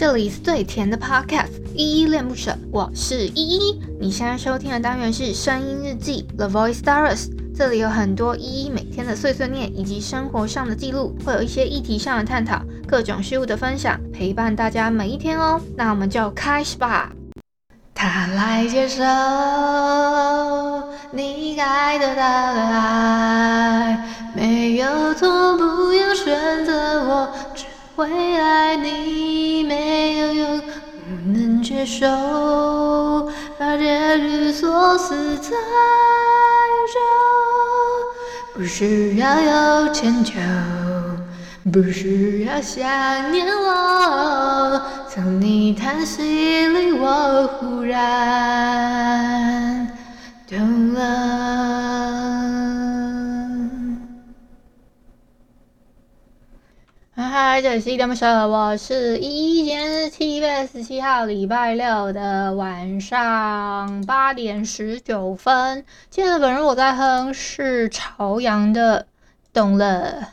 这里是最甜的 Podcast，依依恋不舍，我是依依。你现在收听的单元是声音日记 The Voice Diaries，这里有很多依依每天的碎碎念以及生活上的记录，会有一些议题上的探讨，各种事物的分享，陪伴大家每一天哦。那我们就开始吧。他来接受你爱的爱，没有错，不要选择我，只会爱你，接受，把结局锁死在忧愁，不需要有迁就。不需要想念我，从你叹息里我忽然懂了。嗨，这里是依依恋不舍，我是依依，今天是七月十七号礼拜六的晚上八点十九分。今天的本日我在哼是朝阳的，懂了。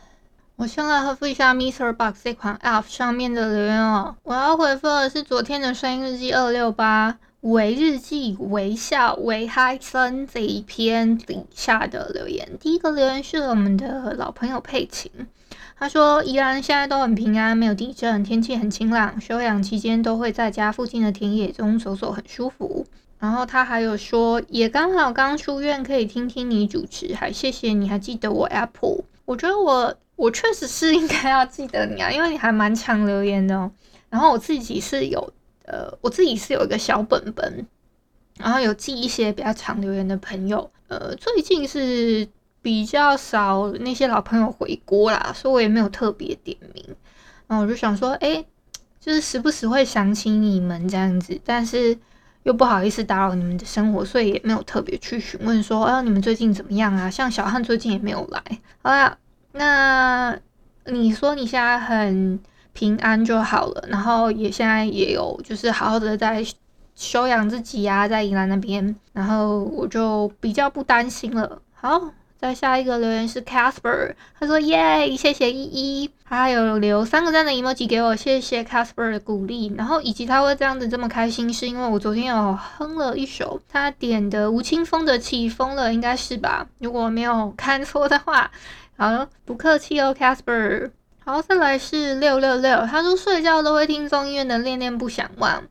我先来回复一下 Mr. Box 这款 App 上面的留言哦。我要回复的是昨天的声音日记二六八为日记微笑为嗨森这一篇底下的留言。第一个留言是我们的老朋友佩琴，他说宜兰现在都很平安，没有地震，天气很晴朗，休养期间都会在家附近的田野中走走，很舒服。然后他还有说，也刚好刚出院，可以听听你主持，还谢谢你还记得我 Apple。我觉得我。我确实是应该要记得你啊，因为你还蛮常留言的哦。然后我自己是有，呃，我自己是有一个小本本，然后有记一些比较常留言的朋友。呃，最近是比较少那些老朋友回锅啦，所以我也没有特别点名。然后我就想说，哎，就是时不时会想起你们这样子，但是又不好意思打扰你们的生活，所以也没有特别去询问说，啊，你们最近怎么样啊？像小汉最近也没有来，好啦。那你说你现在很平安就好了，然后也现在也有就是好好的在休养自己呀、啊，在宜兰那边，然后我就比较不担心了。好，再下一个留言是 Casper，他说耶，谢谢依依，他还有留三个赞的 emoji 给我，谢谢 Casper 的鼓励。然后以及他会这样子这么开心，是因为我昨天有哼了一首他点的吴青峰的《起风了》，应该是吧？如果没有看错的话。好了，不客气哦，Casper。好，再来是六六六，他说睡觉都会听综艺院的恋恋不想忘。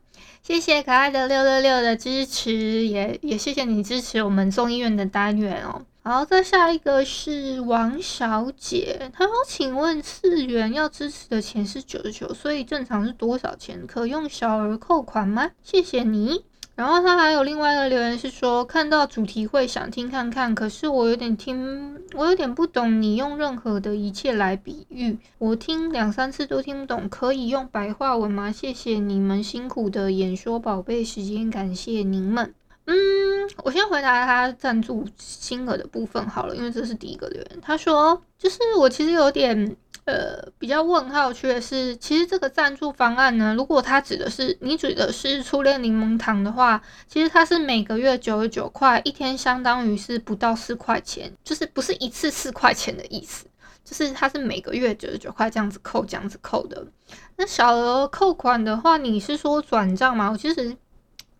谢谢可爱的六六六的支持，也也谢谢你支持我们中医院的单元哦。好，再下一个是王小姐，她说，请问次元要支持的钱是九十九，所以正常是多少钱？可用小额扣款吗？谢谢你。然后他还有另外一个留言是说，看到主题会想听看看，可是我有点听，我有点不懂你用任何的一切来比喻，我听两三次都听不懂，可以用白话文吗？谢谢你们辛苦的演说宝贝时间，感谢您们。嗯，我先回答他赞助金额的部分好了，因为这是第一个留言。他说，就是我其实有点。呃，比较问号区的是，其实这个赞助方案呢，如果它指的是你指的是初恋柠檬糖的话，其实它是每个月九十九块，一天相当于是不到四块钱，就是不是一次四块钱的意思，就是它是每个月九十九块这样子扣，这样子扣的。那小额扣款的话，你是说转账吗？我其实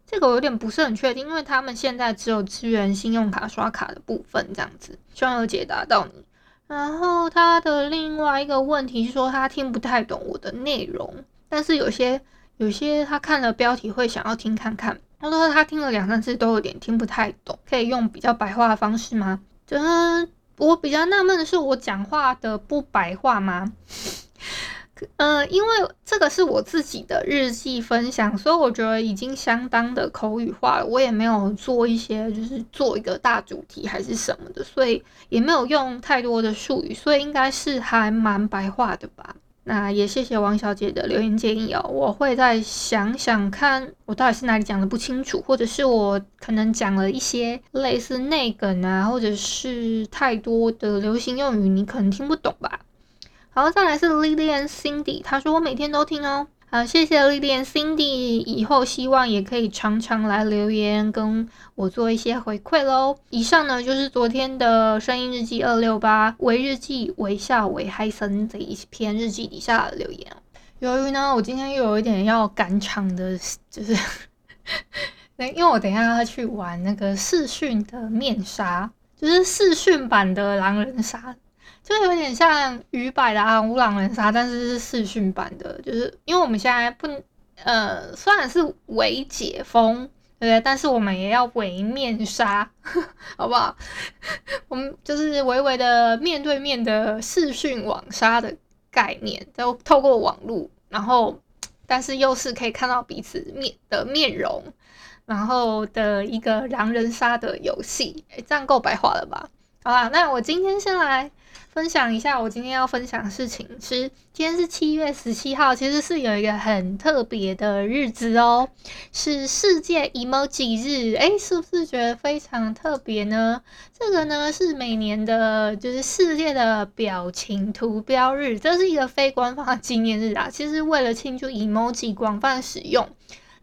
这个我有点不是很确定，因为他们现在只有支援信用卡刷卡的部分这样子，希望有解答到你。然后他的另外一个问题是说，他听不太懂我的内容，但是有些有些他看了标题会想要听看看。他说他听了两三次都有点听不太懂，可以用比较白话的方式吗？就是，我比较纳闷的是，我讲话的不白话吗？嗯、呃，因为这个是我自己的日记分享，所以我觉得已经相当的口语化了。我也没有做一些，就是做一个大主题还是什么的，所以也没有用太多的术语，所以应该是还蛮白话的吧。那也谢谢王小姐的留言建议哦，我会再想想看，我到底是哪里讲的不清楚，或者是我可能讲了一些类似内梗啊，或者是太多的流行用语，你可能听不懂吧。好，再来是 Lilian Cindy，她说我每天都听哦。好，谢谢 Lilian Cindy，以后希望也可以常常来留言跟我做一些回馈喽。以上呢就是昨天的声音日记二六八微日记微笑微嗨森这一篇日记底下的留言。由于呢，我今天又有一点要赶场的，就是，因为我等一下要去玩那个视讯的面杀，就是视讯版的狼人杀，就有点像鱼摆的啊无狼人杀，但是是视讯版的，就是因为我们现在不，呃，虽然是伪解封。对不对，但是我们也要伪面杀，好不好？我们就是微微的面对面的视讯网杀的概念，就透过网络，然后但是又是可以看到彼此面的面容，然后的一个狼人杀的游戏，诶，这样够白话了吧？好啦，那我今天先来。分享一下我今天要分享的事情是，今天是七月十七号，其实是有一个很特别的日子哦，是世界 emoji 日，诶，是不是觉得非常特别呢？这个呢是每年的，就是世界的表情图标日，这是一个非官方纪念日啊。其实为了庆祝 emoji 广泛使用，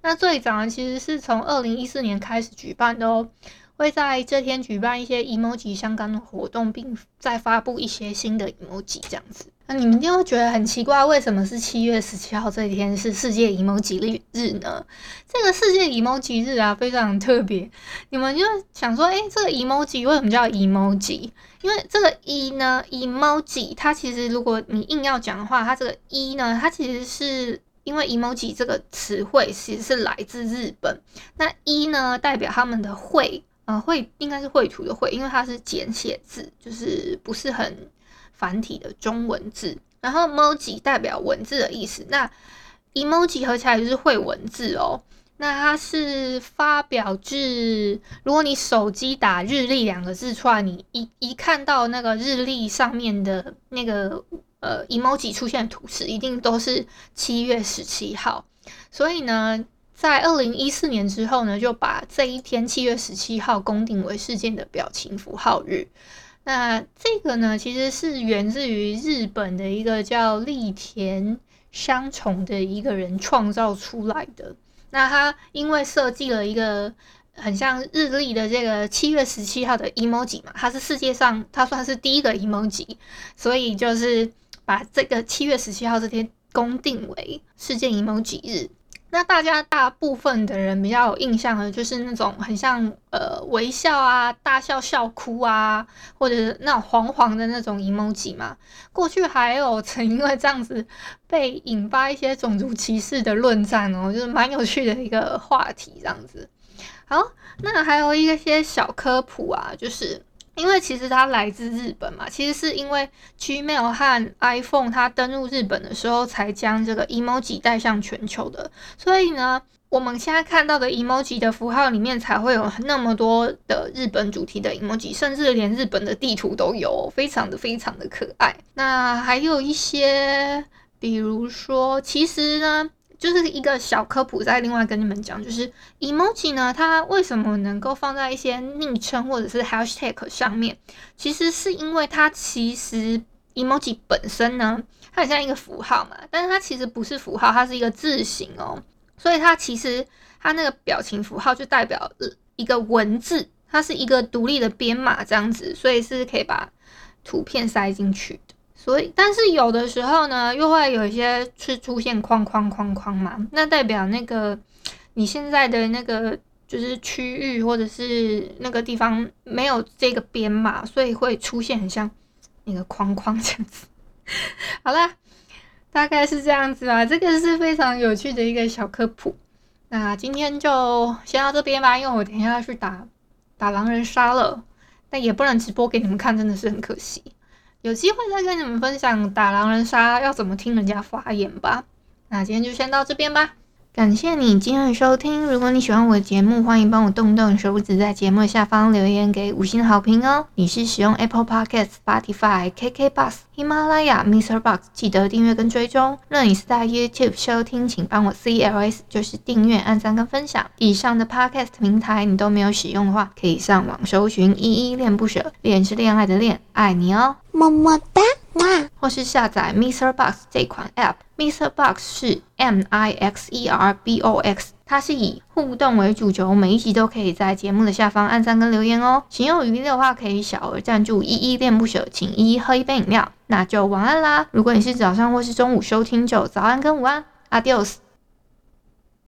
那最早其实是从二零一四年开始举办的哦。会在这天举办一些 emoji 相关的活动，并再发布一些新的 emoji 这样子。那你们一定会觉得很奇怪，为什么是七月十七号这一天是世界 emoji 日呢？这个世界 emoji 日啊，非常特别。你们就想说，诶，这个 emoji 为什么叫 emoji？因为这个 e 呢，emoji 它其实如果你硬要讲的话，它这个 e 呢，它其实是因为 emoji 这个词汇其实是来自日本，那 e 呢代表他们的会。呃，绘应该是绘图的绘，因为它是简写字，就是不是很繁体的中文字。然后 emoji 代表文字的意思，那 emoji 合起来就是绘文字哦。那它是发表至，如果你手机打日历两个字出来，你一一看到那个日历上面的那个呃 emoji 出现的图示，一定都是七月十七号。所以呢。在二零一四年之后呢，就把这一天七月十七号公定为世界的表情符号日。那这个呢，其实是源自于日本的一个叫栗田香虫的一个人创造出来的。那他因为设计了一个很像日历的这个七月十七号的 emoji 嘛，它是世界上它算是第一个 emoji，所以就是把这个七月十七号这天公定为世界 emoji 日。那大家大部分的人比较有印象的，就是那种很像呃微笑啊、大笑笑哭啊，或者是那种黄黄的那种 emoji 嘛。过去还有曾因为这样子被引发一些种族歧视的论战哦，就是蛮有趣的一个话题这样子。好，那还有一些小科普啊，就是。因为其实它来自日本嘛，其实是因为 Gmail 和 iPhone 它登陆日本的时候才将这个 emoji 带向全球的，所以呢，我们现在看到的 emoji 的符号里面才会有那么多的日本主题的 emoji，甚至连日本的地图都有，非常的非常的可爱。那还有一些，比如说，其实呢。就是一个小科普，再另外跟你们讲，就是 emoji 呢，它为什么能够放在一些昵称或者是 hashtag 上面？其实是因为它其实 emoji 本身呢，它很像一个符号嘛，但是它其实不是符号，它是一个字形哦。所以它其实它那个表情符号就代表一个文字，它是一个独立的编码这样子，所以是可以把图片塞进去的。所以，但是有的时候呢，又会有一些是出现框框框框嘛，那代表那个你现在的那个就是区域或者是那个地方没有这个编码，所以会出现很像那个框框这样子。好啦，大概是这样子啊，这个是非常有趣的一个小科普。那今天就先到这边吧，因为我等一下要去打打狼人杀了，但也不能直播给你们看，真的是很可惜。有机会再跟你们分享打狼人杀要怎么听人家发言吧。那今天就先到这边吧。感谢你今天的收听。如果你喜欢我的节目，欢迎帮我动动手指，在节目下方留言给五星好评哦。你是使用 Apple Podcast、Spotify、KK Bus、喜马拉雅、Mr. Box，记得订阅跟追踪。若你是在 YouTube 收听，请帮我 CLS，就是订阅、按赞跟分享。以上的 Podcast 平台你都没有使用的话，可以上网搜寻依依恋不舍，恋是恋爱的恋，爱你哦，么么哒。或是下载 MixerBox 这款 App，MixerBox 是 M I X E R B O X，它是以互动为主轴，每一集都可以在节目的下方按赞跟留言哦。情有余力的话，可以小额赞助依依恋不舍，请依依喝一杯饮料。那就晚安啦。如果你是早上或是中午收听，就早安跟午安，Adios。